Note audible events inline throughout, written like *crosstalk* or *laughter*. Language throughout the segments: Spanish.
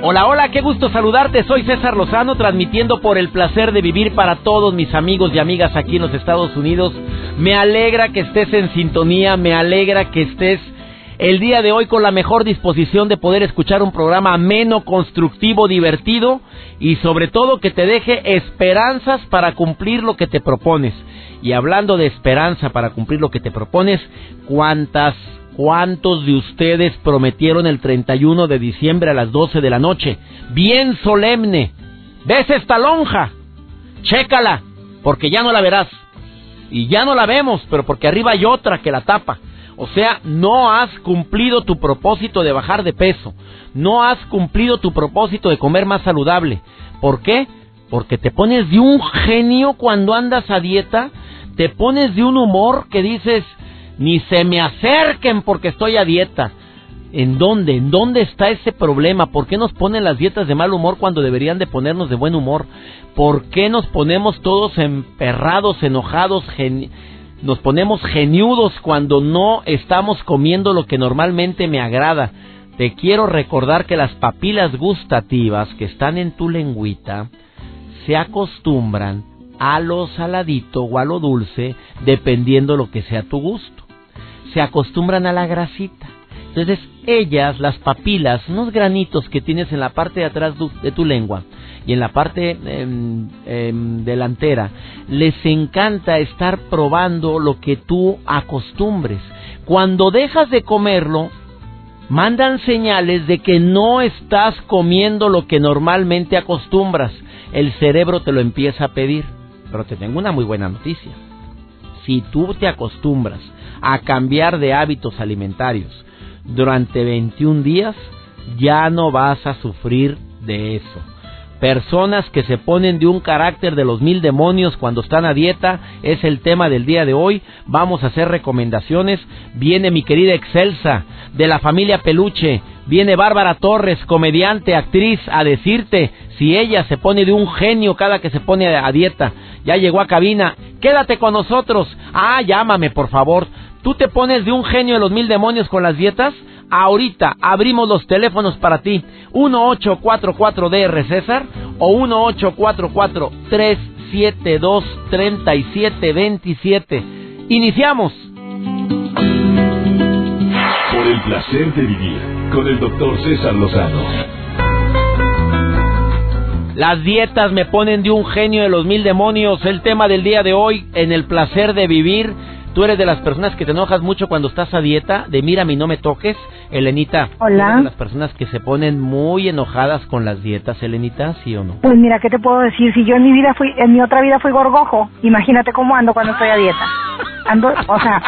Hola, hola, qué gusto saludarte. Soy César Lozano, transmitiendo por el placer de vivir para todos mis amigos y amigas aquí en los Estados Unidos. Me alegra que estés en sintonía, me alegra que estés el día de hoy con la mejor disposición de poder escuchar un programa ameno, constructivo, divertido y sobre todo que te deje esperanzas para cumplir lo que te propones. Y hablando de esperanza para cumplir lo que te propones, ¿cuántas ¿Cuántos de ustedes prometieron el 31 de diciembre a las 12 de la noche? Bien solemne. ¿Ves esta lonja? Chécala, porque ya no la verás. Y ya no la vemos, pero porque arriba hay otra que la tapa. O sea, no has cumplido tu propósito de bajar de peso. No has cumplido tu propósito de comer más saludable. ¿Por qué? Porque te pones de un genio cuando andas a dieta. Te pones de un humor que dices, ni se me acerquen porque estoy a dieta. ¿En dónde? ¿En dónde está ese problema? ¿Por qué nos ponen las dietas de mal humor cuando deberían de ponernos de buen humor? ¿Por qué nos ponemos todos emperrados, enojados, nos ponemos geniudos cuando no estamos comiendo lo que normalmente me agrada? Te quiero recordar que las papilas gustativas que están en tu lengüita se acostumbran a lo saladito o a lo dulce dependiendo lo que sea tu gusto se acostumbran a la grasita. Entonces ellas, las papilas, unos granitos que tienes en la parte de atrás de tu lengua y en la parte em, em, delantera, les encanta estar probando lo que tú acostumbres. Cuando dejas de comerlo, mandan señales de que no estás comiendo lo que normalmente acostumbras. El cerebro te lo empieza a pedir. Pero te tengo una muy buena noticia. Si tú te acostumbras a cambiar de hábitos alimentarios durante 21 días, ya no vas a sufrir de eso. Personas que se ponen de un carácter de los mil demonios cuando están a dieta es el tema del día de hoy. Vamos a hacer recomendaciones. Viene mi querida Excelsa de la familia Peluche. Viene Bárbara Torres, comediante, actriz, a decirte si ella se pone de un genio cada que se pone a dieta. Ya llegó a cabina. Quédate con nosotros. Ah, llámame, por favor. ¿Tú te pones de un genio de los mil demonios con las dietas? Ahorita abrimos los teléfonos para ti. 1844DR César o 1844-372-3727. Iniciamos. Por el placer de vivir con el doctor César Lozano. Las dietas me ponen de un genio de los mil demonios. El tema del día de hoy en el placer de vivir Tú eres de las personas que te enojas mucho cuando estás a dieta, de mírame y no me toques, Elenita. Hola. ¿Eres de las personas que se ponen muy enojadas con las dietas, Elenita, sí o no? Pues mira, ¿qué te puedo decir? Si yo en mi vida fui, en mi otra vida fui gorgojo, imagínate cómo ando cuando estoy a dieta. *laughs* Ando, o sea,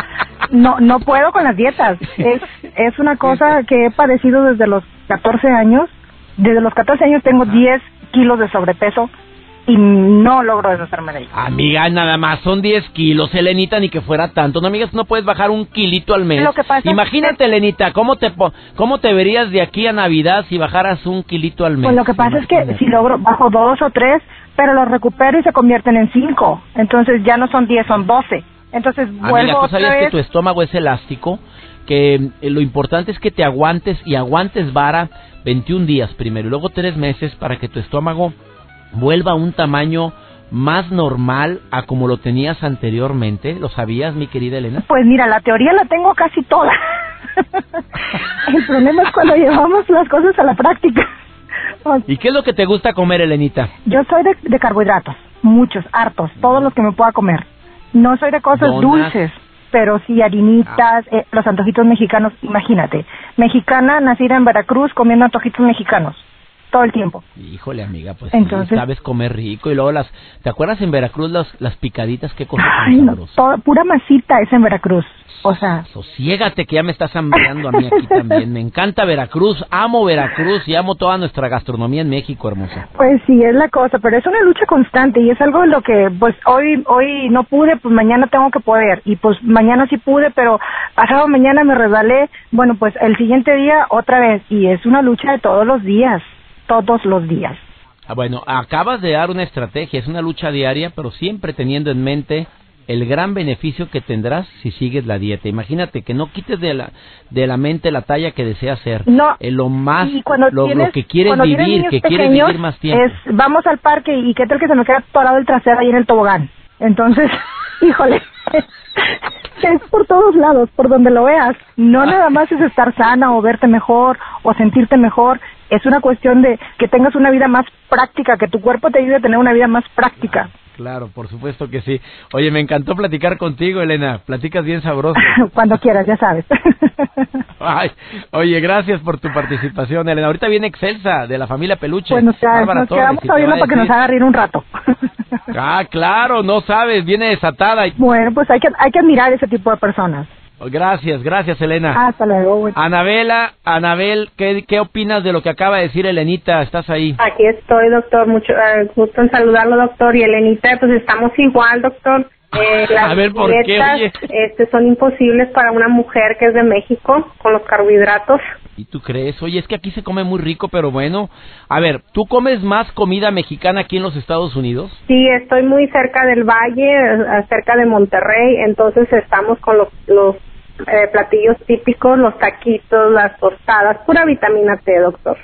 no, no puedo con las dietas. Es, es una cosa que he padecido desde los 14 años. Desde los 14 años tengo 10 kilos de sobrepeso y no logro deshacerme de ahí. Amiga, nada más son 10 kilos, Elenita, ni que fuera tanto. No, amigas, no puedes bajar un kilito al mes. Lo que pasa Imagínate, Elenita, ¿cómo te, ¿cómo te verías de aquí a Navidad si bajaras un kilito al mes? Pues lo que pasa es que si logro, bajo dos o tres, pero los recupero y se convierten en cinco. Entonces ya no son 10, son 12. Entonces vuelvo Amiga, ¿tú sabías otra que tu estómago es elástico? Que eh, lo importante es que te aguantes y aguantes vara 21 días primero y luego 3 meses para que tu estómago vuelva a un tamaño más normal a como lo tenías anteriormente? ¿Lo sabías, mi querida Elena? Pues mira, la teoría la tengo casi toda. *laughs* El problema es cuando llevamos las cosas a la práctica. ¿Y qué es lo que te gusta comer, Elenita? Yo soy de, de carbohidratos, muchos, hartos, todos los que me pueda comer. No soy de cosas Donas. dulces, pero sí harinitas, eh, los antojitos mexicanos, imagínate. Mexicana, nacida en Veracruz, comiendo antojitos mexicanos. Todo el tiempo. Híjole, amiga, pues Entonces, sabes comer rico y luego las ¿Te acuerdas en Veracruz las las picaditas que cosas Ay, no, pura masita es en Veracruz. O sea, sosiégate que ya me estás hambriando a mí aquí *laughs* también. Me encanta Veracruz, amo Veracruz y amo toda nuestra gastronomía en México, hermosa. Pues sí, es la cosa, pero es una lucha constante y es algo en lo que pues hoy hoy no pude, pues mañana tengo que poder y pues mañana sí pude, pero pasado mañana me resbalé, bueno, pues el siguiente día otra vez y es una lucha de todos los días, todos los días. Ah, bueno, acabas de dar una estrategia, es una lucha diaria, pero siempre teniendo en mente el gran beneficio que tendrás si sigues la dieta. Imagínate que no quites de la, de la mente la talla que deseas ser, no, eh, lo más, lo, que quieres vivir, que quieres vivir más tiempo. Es, vamos al parque y qué tal que se me queda parado el trasero ahí en el tobogán. Entonces, *laughs* híjole, *laughs* es por todos lados, por donde lo veas. No nada más es estar sana o verte mejor o sentirte mejor. Es una cuestión de que tengas una vida más práctica, que tu cuerpo te ayude a tener una vida más práctica. Claro, por supuesto que sí. Oye, me encantó platicar contigo, Elena. Platicas bien sabroso. *laughs* Cuando quieras, ya sabes. *laughs* Ay, oye, gracias por tu participación, Elena. Ahorita viene Excelsa, de la familia Peluche. Pues nos, quedamos oyendo para que nos haga reír un rato. ah, claro, no sabes, viene desatada. Bueno, pues hay que, hay que admirar ese tipo de personas. Gracias, gracias Elena. Hasta luego. Anabela, Anabel, ¿qué, ¿qué opinas de lo que acaba de decir Elenita? ¿Estás ahí? Aquí estoy, doctor. Mucho eh, gusto en saludarlo, doctor. Y Elenita, pues estamos igual, doctor. Eh, *laughs* a ver, ¿por qué? Oye? Este, son imposibles para una mujer que es de México con los carbohidratos. ¿Y tú crees? Oye, es que aquí se come muy rico, pero bueno. A ver, ¿tú comes más comida mexicana aquí en los Estados Unidos? Sí, estoy muy cerca del valle, eh, cerca de Monterrey, entonces estamos con los, los eh, platillos típicos, los taquitos, las tostadas, pura vitamina T, doctor.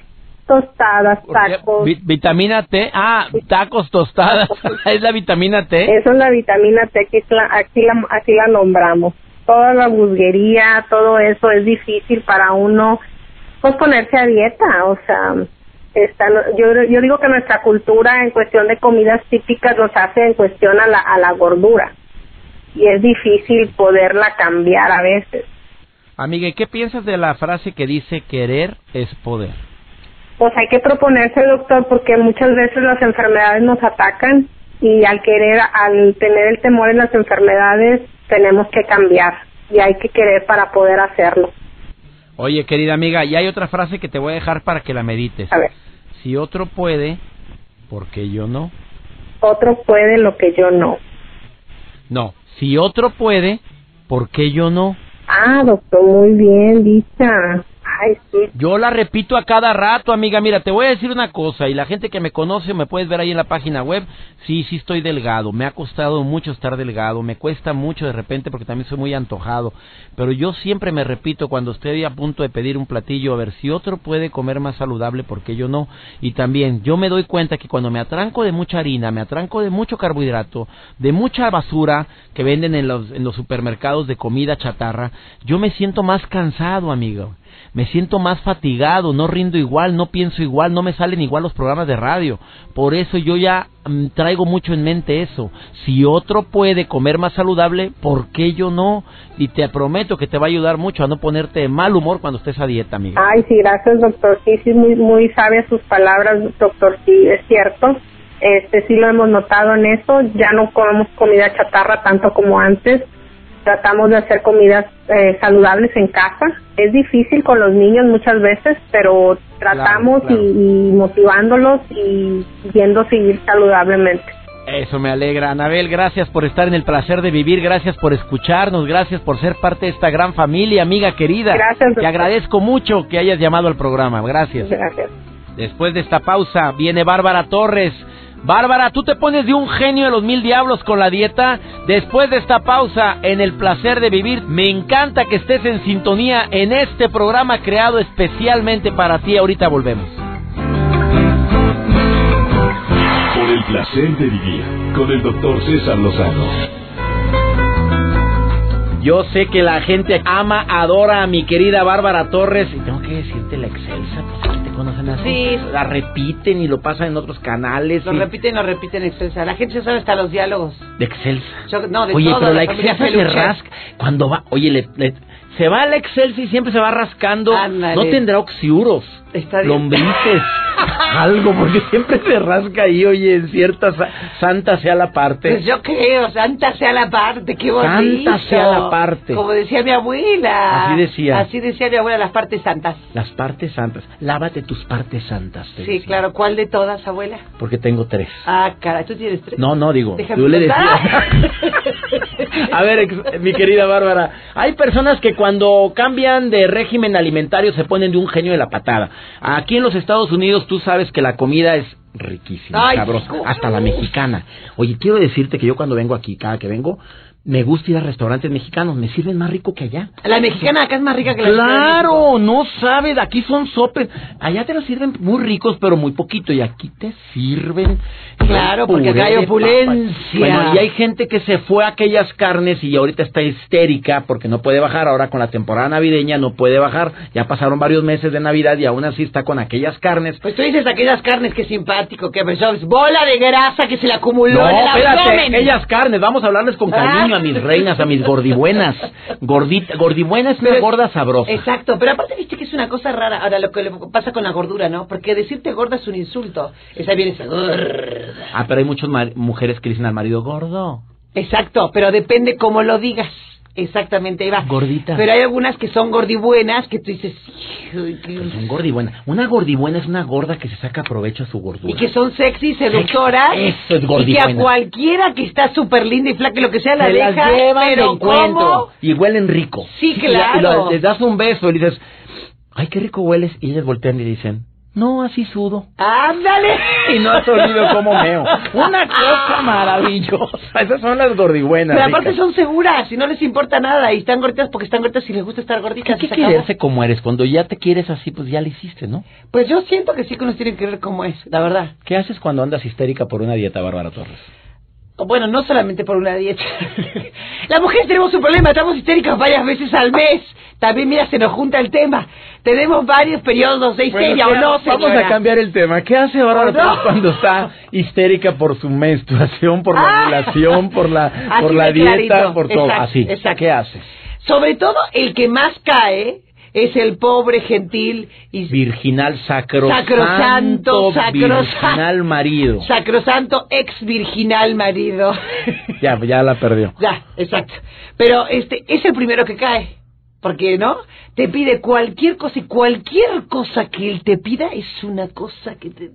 Tostadas, tacos. vitamina T, ah, tacos, tostadas, *laughs* *laughs* es la vitamina T. Eso es la vitamina T, aquí la, aquí la, aquí la nombramos. Toda la busguería, todo eso es difícil para uno, pues ponerse a dieta, o sea, está, yo, yo digo que nuestra cultura en cuestión de comidas típicas nos hace en cuestión a la, a la gordura y es difícil poderla cambiar a veces. Amiga, ¿qué piensas de la frase que dice querer es poder? Pues hay que proponerse, doctor, porque muchas veces las enfermedades nos atacan y al querer, al tener el temor en las enfermedades, tenemos que cambiar y hay que querer para poder hacerlo. Oye, querida amiga, y hay otra frase que te voy a dejar para que la medites. A ver. Si otro puede, ¿por qué yo no? Otro puede lo que yo no. No, si otro puede, ¿por qué yo no? Ah, doctor, muy bien, dicha. Yo la repito a cada rato, amiga. Mira, te voy a decir una cosa, y la gente que me conoce, me puedes ver ahí en la página web. Sí, sí estoy delgado. Me ha costado mucho estar delgado. Me cuesta mucho de repente porque también soy muy antojado. Pero yo siempre me repito cuando estoy a punto de pedir un platillo, a ver si otro puede comer más saludable, porque yo no? Y también yo me doy cuenta que cuando me atranco de mucha harina, me atranco de mucho carbohidrato, de mucha basura que venden en los, en los supermercados de comida chatarra, yo me siento más cansado, amigo me siento más fatigado, no rindo igual, no pienso igual, no me salen igual los programas de radio. Por eso yo ya mm, traigo mucho en mente eso. Si otro puede comer más saludable, ¿por qué yo no? Y te prometo que te va a ayudar mucho a no ponerte de mal humor cuando estés a dieta, amiga. Ay, sí, gracias, doctor. Sí, sí, muy, muy sabias sus palabras, doctor. Sí, es cierto. Este, sí lo hemos notado en eso. Ya no comemos comida chatarra tanto como antes tratamos de hacer comidas eh, saludables en casa. Es difícil con los niños muchas veces, pero tratamos Y, motivándolos y viendo seguir saludablemente. Eso me alegra. Anabel, gracias por estar en el placer de vivir, gracias por escucharnos, gracias por ser parte de esta gran familia, amiga querida. Gracias. Te agradezco mucho que hayas llamado al programa. Gracias. Gracias. Después de esta pausa viene Bárbara Torres Bárbara, tú te pones de un genio de los mil diablos con la dieta. Después de esta pausa en el placer de vivir, me encanta que estés en sintonía en este programa creado especialmente para ti. Ahorita volvemos. Por el placer de vivir con el doctor César Lozano. Yo sé que la gente ama, adora a mi querida Bárbara Torres. Y tengo que decirte la excelsa, Sí. La repiten y lo pasan en otros canales. Lo repiten y lo repiten Excelsa. La gente sabe hasta los diálogos. De Excelsa. no, de oye, todo, pero la, Excelsa se rasca. Cuando va, oye, le, Se va al Excel y siempre se va rascando. Ándale. No tendrá oxiuros, Está bien. lombrices, *laughs* algo, porque siempre se rasca ahí, oye, en cierta sa- santa sea la parte. Pues yo creo, santa sea la parte, qué bonito. Santa sea la parte. Como decía mi abuela. Así decía. Así decía mi abuela, las partes santas. Las partes santas. Lávate tus partes santas. Sí, decía. claro. ¿Cuál de todas, abuela? Porque tengo tres. Ah, caray, ¿tú tienes tres? No, no, digo, Déjame tú le decías. *laughs* A ver, ex- mi querida Bárbara, hay personas que cuando cambian de régimen alimentario se ponen de un genio de la patada. Aquí en los Estados Unidos tú sabes que la comida es riquísima, Ay, sabrosa, hasta la mexicana. Oye, quiero decirte que yo cuando vengo aquí, cada que vengo, me gusta ir a restaurantes mexicanos, me sirven más rico que allá. La mexicana acá es más rica que la Claro, no sabes, aquí son sopes. Allá te los sirven muy ricos, pero muy poquito. Y aquí te sirven. Claro, porque acá hay opulencia. Bueno, y hay gente que se fue a aquellas carnes y ahorita está histérica porque no puede bajar. Ahora con la temporada navideña no puede bajar. Ya pasaron varios meses de Navidad y aún así está con aquellas carnes. Pues tú dices aquellas carnes que simpático, que es bola de grasa que se le acumuló No, en el espérate, abdomen. aquellas carnes, vamos a hablarles con cariño Ah. A mis reinas, a mis gordibuenas. Gordita, gordibuena es una Pero- gorda sabrosa. Exacto, pero aparte viste que es una cosa rara ahora lo que le pasa con la gordura, ¿no? Porque decirte gorda es un insulto. Esa viene esa gorda. Ah, pero hay muchas mujeres que dicen al marido gordo. Exacto, pero depende cómo lo digas. Exactamente, ahí va. Gordita. Pero hay algunas que son gordibuenas que tú dices, "Hijo, Pues qué-". son gordibuena. Una gordibuena es una gorda que se saca provecho a su gordura. y que son sexy, seductoras. Eso es y que gordibuena. a cualquiera que está súper linda y flaca lo que sea la se deja, las llevan pero encuentro ¿cómo? y huelen rico. Sí, Y la- y claro. lo- les das un beso y le dices, ay, qué rico hueles. Y ellas voltean y dicen, no, así sudo. ¡Ándale! Y no has olido como meo. Una cosa *laughs* maravillosa. Esas son las gordibuenas. Pero aparte ricas. son seguras y no les importa nada y están gorditas porque están gorditas y les gusta estar ¿Qué, gorditas. qué y se acabó. quererse como eres? Cuando ya te quieres así, pues ya lo hiciste, ¿no? Pues yo siento que sí que nos tienen que ver cómo es, la verdad. ¿Qué haces cuando andas histérica por una dieta, Bárbara Torres? Bueno, no solamente por una dieta. *laughs* Las mujeres tenemos un problema, estamos histéricas varias veces al mes. También, mira, se nos junta el tema. Tenemos varios periodos de histeria Bueno, o no, Vamos señora? a cambiar el tema. ¿Qué hace Bárbara cuando está histérica por su menstruación, por la Ah. ovulación, por la, *laughs* por la dieta, clarito. por todo? Exacto, Así. exacto. ¿Qué hace? Sobre todo, el que más cae es el pobre, gentil y Virginal sacrosanto, Sacrosanto, sacrosanto. virginal marido. sacrosanto ex virginal marido. *laughs* Ya, ya la perdió. Ya, exacto. Pero este es el primero que cae. Porque, ¿no? Te pide cualquier cosa y cualquier cosa que él te pida es una cosa que te...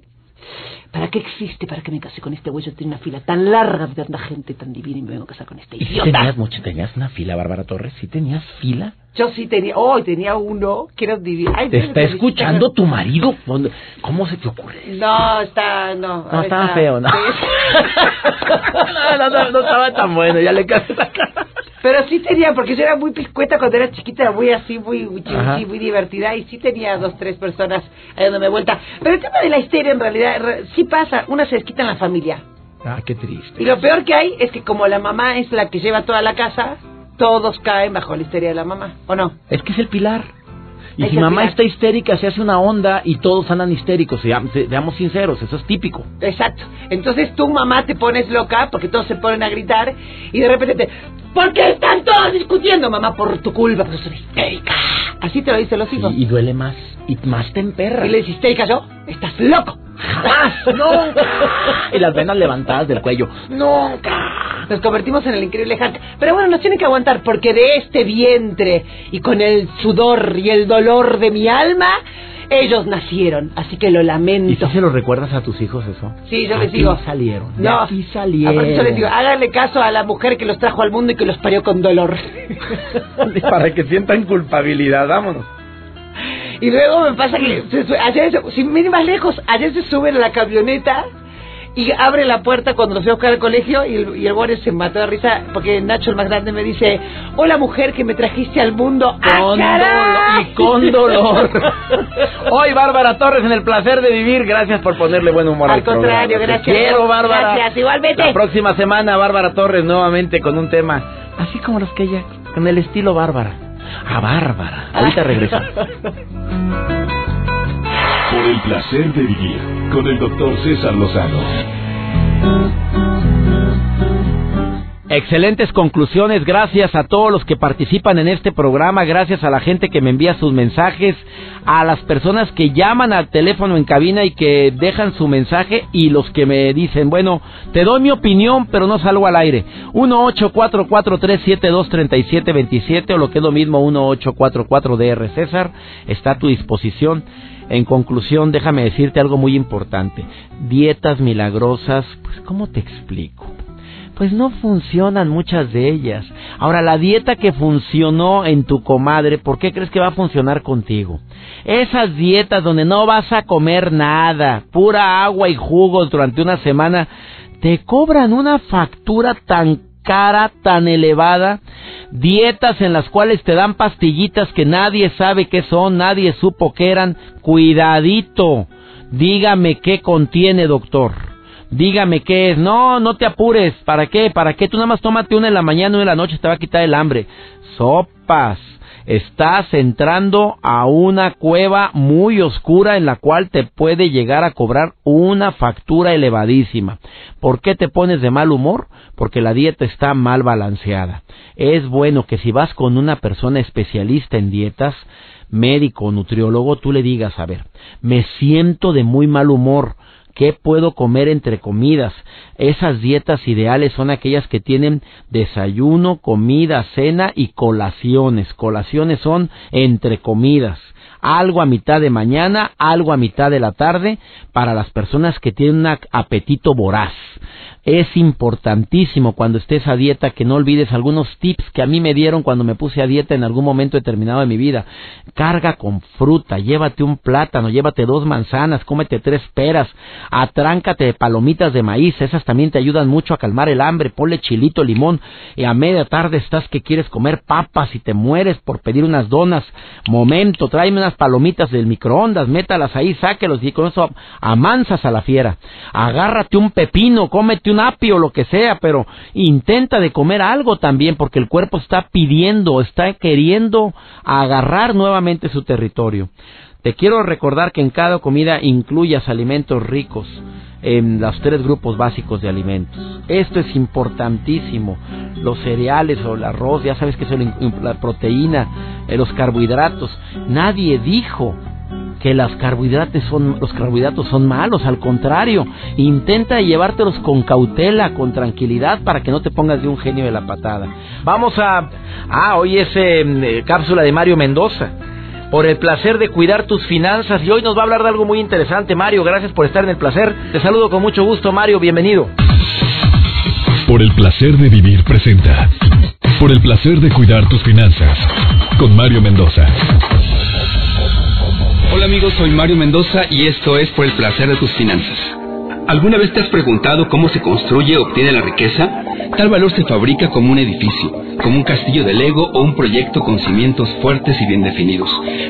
¿Para qué existe? ¿Para qué me casé con este güey? Yo tengo una fila tan larga de tanta gente tan divina y me vengo a casar con este ¿Y si idiota. tenías mucho? ¿Tenías una fila, Bárbara Torres? ¿Sí tenías fila? Yo sí tenía... Oh, tenía uno que era divino. Ay, ¿Te está escuchando tu marido? ¿Dónde- ¿Cómo se te ocurre? No, está... No, No, estaba está- feo, ¿no? Sí. *laughs* no, no, no, no estaba tan bueno, ya le cambié la cara. Pero sí tenía, porque yo era muy piscueta cuando era chiquita, era muy así, muy, muy, muy divertida, y sí tenía dos, tres personas ahí dándome vuelta. Pero el tema de la histeria, en realidad, re- sí pasa, una se desquita en la familia. Ah, qué triste. Y lo peor que hay es que como la mamá es la que lleva toda la casa, todos caen bajo la histeria de la mamá, ¿o no? Es que es el pilar. Y Es si mamá pilar. está histérica, se hace una onda y todos andan histéricos. Seamos, seamos sinceros, eso es típico. Exacto. Entonces tú, mamá, te pones loca porque todos se ponen a gritar y de repente te... ¿Por qué están todos discutiendo, mamá? Por tu culpa, porque soy histérica. Así te lo dicen los hijos. Y, y duele más. Y más te emperra. Y le dices, histérica yo, estás loco. ¡Jamás! ¡Nunca! y las venas levantadas del cuello. ¡Nunca! Nos convertimos en el increíble Hulk. Pero bueno, nos tienen que aguantar porque de este vientre y con el sudor y el dolor de mi alma, ellos nacieron. Así que lo ¿Y lamento. si se lo recuerdas a tus hijos eso? Sí, yo les digo. salieron. No, salieron. aparte yo les digo, háganle caso a la mujer que los trajo al mundo y que los parió con dolor. *laughs* Para que sientan culpabilidad, vámonos. Y luego me pasa que, se ayer, se- sin ir más lejos, ayer se suben a la camioneta y abre la puerta cuando los fui a buscar al colegio y el, y el se mató de risa porque Nacho, el más grande, me dice, hola mujer que me trajiste al mundo. ¡Ah, Con dolor y con dolor. *laughs* Hoy Bárbara Torres en el placer de vivir. Gracias por ponerle buen humor al, Al contrario, programa. Te gracias. quiero, Bárbara. Gracias, igualmente. La próxima semana Bárbara Torres nuevamente con un tema así como los que ella, con el estilo Bárbara. A Bárbara. Ahorita regreso. Por el placer de vivir con el doctor César Lozano. Excelentes conclusiones, gracias a todos los que participan en este programa, gracias a la gente que me envía sus mensajes, a las personas que llaman al teléfono en cabina y que dejan su mensaje y los que me dicen, bueno, te doy mi opinión, pero no salgo al aire. 1-844-372-3727 o lo que es lo mismo 1844-DR César, está a tu disposición. En conclusión, déjame decirte algo muy importante. Dietas milagrosas, pues ¿cómo te explico? Pues no funcionan muchas de ellas. Ahora, la dieta que funcionó en tu comadre, ¿por qué crees que va a funcionar contigo? Esas dietas donde no vas a comer nada, pura agua y jugos durante una semana, te cobran una factura tan cara, tan elevada, dietas en las cuales te dan pastillitas que nadie sabe qué son, nadie supo qué eran, cuidadito, dígame qué contiene, doctor dígame qué es. No, no te apures. ¿Para qué? ¿Para qué? Tú nada más tómate una en la mañana, una en la noche, te va a quitar el hambre. Sopas. Estás entrando a una cueva muy oscura en la cual te puede llegar a cobrar una factura elevadísima. ¿Por qué te pones de mal humor? Porque la dieta está mal balanceada. Es bueno que si vas con una persona especialista en dietas, médico, nutriólogo, tú le digas, a ver, me siento de muy mal humor, ¿Qué puedo comer entre comidas? Esas dietas ideales son aquellas que tienen desayuno, comida, cena y colaciones. Colaciones son entre comidas. Algo a mitad de mañana, algo a mitad de la tarde para las personas que tienen un apetito voraz. Es importantísimo cuando estés a dieta que no olvides algunos tips que a mí me dieron cuando me puse a dieta en algún momento determinado de mi vida. Carga con fruta, llévate un plátano, llévate dos manzanas, cómete tres peras, atráncate de palomitas de maíz, esas también te ayudan mucho a calmar el hambre, ponle chilito, limón, y a media tarde estás que quieres comer papas y te mueres por pedir unas donas. Momento, tráeme unas palomitas del microondas, métalas ahí, sáquelos y con eso amansas a la fiera. Agárrate un pepino, cómete un apio, lo que sea, pero intenta de comer algo también porque el cuerpo está pidiendo, está queriendo agarrar nuevamente su territorio. Te quiero recordar que en cada comida incluyas alimentos ricos en los tres grupos básicos de alimentos. Esto es importantísimo. Los cereales o el arroz, ya sabes que es la proteína, eh, los carbohidratos. Nadie dijo que son, los carbohidratos son malos, al contrario, intenta llevártelos con cautela, con tranquilidad, para que no te pongas de un genio de la patada. Vamos a, ah, hoy es eh, cápsula de Mario Mendoza. Por el placer de cuidar tus finanzas. Y hoy nos va a hablar de algo muy interesante, Mario. Gracias por estar en el placer. Te saludo con mucho gusto, Mario. Bienvenido. Por el placer de vivir presenta. Por el placer de cuidar tus finanzas. Con Mario Mendoza. Hola amigos, soy Mario Mendoza y esto es por el placer de tus finanzas. ¿Alguna vez te has preguntado cómo se construye o obtiene la riqueza? Tal valor se fabrica como un edificio, como un castillo de Lego o un proyecto con cimientos fuertes y bien definidos.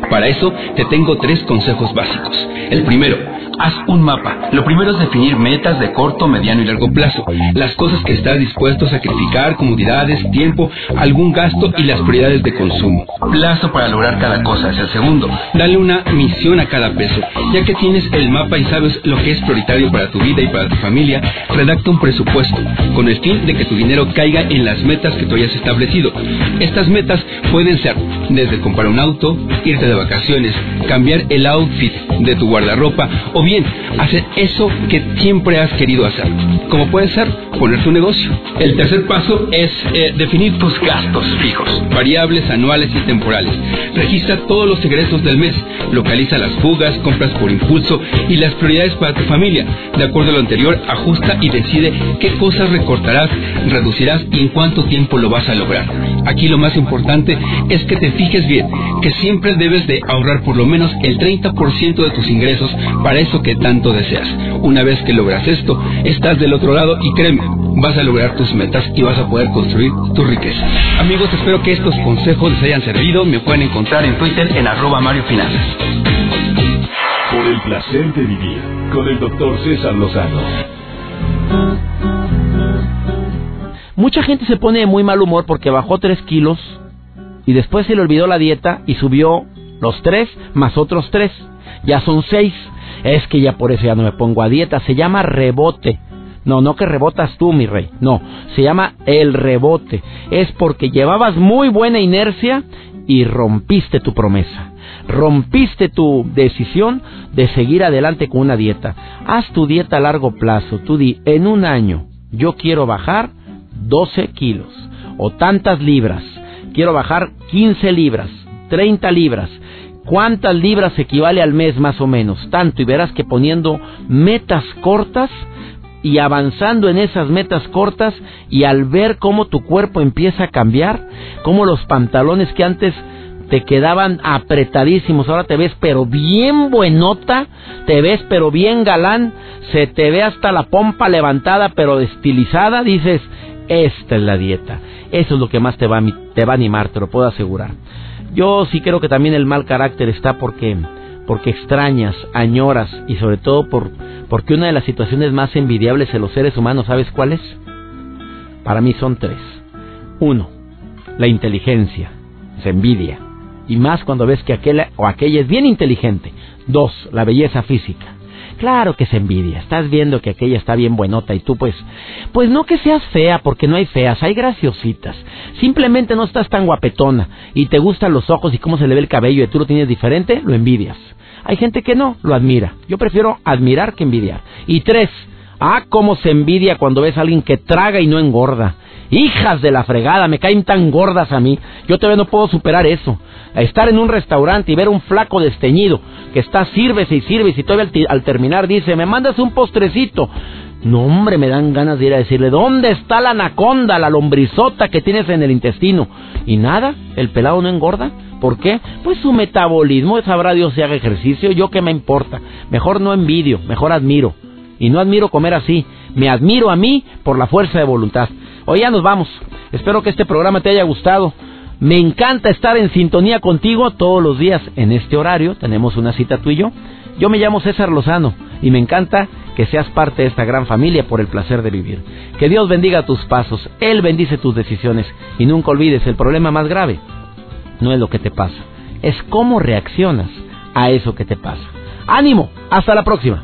Para eso te tengo tres consejos básicos. El primero, haz un mapa. Lo primero es definir metas de corto, mediano y largo plazo. Las cosas que estás dispuesto a sacrificar, comodidades, tiempo, algún gasto y las prioridades de consumo. Plazo para lograr cada cosa es el segundo. Dale una misión a cada peso. Ya que tienes el mapa y sabes lo que es prioritario para tu vida y para tu familia, redacta un presupuesto con el fin de que tu dinero caiga en las metas que tú hayas establecido. Estas metas pueden ser desde comprar un auto, irte de vacaciones, cambiar el outfit de tu guardarropa o bien hacer eso que siempre has querido hacer. Como puede ser poner tu negocio. El tercer paso es eh, definir tus gastos fijos, variables, anuales y temporales. Registra todos los egresos del mes, localiza las fugas, compras por impulso y las prioridades para tu familia. De acuerdo a lo anterior, ajusta y decide qué cosas recortarás, reducirás y en cuánto tiempo lo vas a lograr. Aquí lo más importante es que te fijes bien, que siempre debes de ahorrar por lo menos el 30% de tus ingresos para eso que tanto deseas. Una vez que logras esto, estás del otro lado y créeme, vas a lograr tus metas y vas a poder construir tu riqueza. Amigos, espero que estos consejos les hayan servido. Me pueden encontrar en Twitter en arroba Mario Finanzas. Por el placer de vivir con el doctor César Lozano. Mucha gente se pone de muy mal humor porque bajó 3 kilos y después se le olvidó la dieta y subió los 3 más otros 3. Ya son 6. Es que ya por eso ya no me pongo a dieta. Se llama rebote. No, no que rebotas tú, mi rey. No, se llama el rebote. Es porque llevabas muy buena inercia y rompiste tu promesa. Rompiste tu decisión de seguir adelante con una dieta. Haz tu dieta a largo plazo. Tú di, en un año yo quiero bajar 12 kilos o tantas libras. Quiero bajar 15 libras, 30 libras. ¿Cuántas libras equivale al mes más o menos? Tanto y verás que poniendo metas cortas y avanzando en esas metas cortas y al ver cómo tu cuerpo empieza a cambiar, cómo los pantalones que antes te quedaban apretadísimos, ahora te ves pero bien buenota, te ves pero bien galán, se te ve hasta la pompa levantada pero estilizada, dices, esta es la dieta. Eso es lo que más te va, a, te va a animar, te lo puedo asegurar. Yo sí creo que también el mal carácter está porque porque extrañas, añoras y sobre todo por porque una de las situaciones más envidiables en los seres humanos, ¿sabes cuál es? Para mí son tres. Uno, la inteligencia, se envidia. Y más cuando ves que aquella o aquella es bien inteligente. Dos, la belleza física. Claro que se envidia. Estás viendo que aquella está bien buenota y tú pues, pues no que seas fea, porque no hay feas, hay graciositas. Simplemente no estás tan guapetona y te gustan los ojos y cómo se le ve el cabello y tú lo tienes diferente, lo envidias. Hay gente que no, lo admira. Yo prefiero admirar que envidiar. Y tres, ah, cómo se envidia cuando ves a alguien que traga y no engorda. Hijas de la fregada, me caen tan gordas a mí. Yo todavía no puedo superar eso. estar en un restaurante y ver un flaco desteñido que está sírvese y sirve y todavía al, al terminar dice, me mandas un postrecito. No, hombre, me dan ganas de ir a decirle, ¿dónde está la anaconda, la lombrizota que tienes en el intestino? Y nada, el pelado no engorda. ¿Por qué? Pues su metabolismo, sabrá Dios si haga ejercicio, yo qué me importa. Mejor no envidio, mejor admiro. Y no admiro comer así, me admiro a mí por la fuerza de voluntad. Hoy ya nos vamos. Espero que este programa te haya gustado. Me encanta estar en sintonía contigo todos los días en este horario. Tenemos una cita tú y yo. Yo me llamo César Lozano y me encanta que seas parte de esta gran familia por el placer de vivir. Que Dios bendiga tus pasos, Él bendice tus decisiones y nunca olvides el problema más grave no es lo que te pasa, es cómo reaccionas a eso que te pasa. Ánimo, hasta la próxima.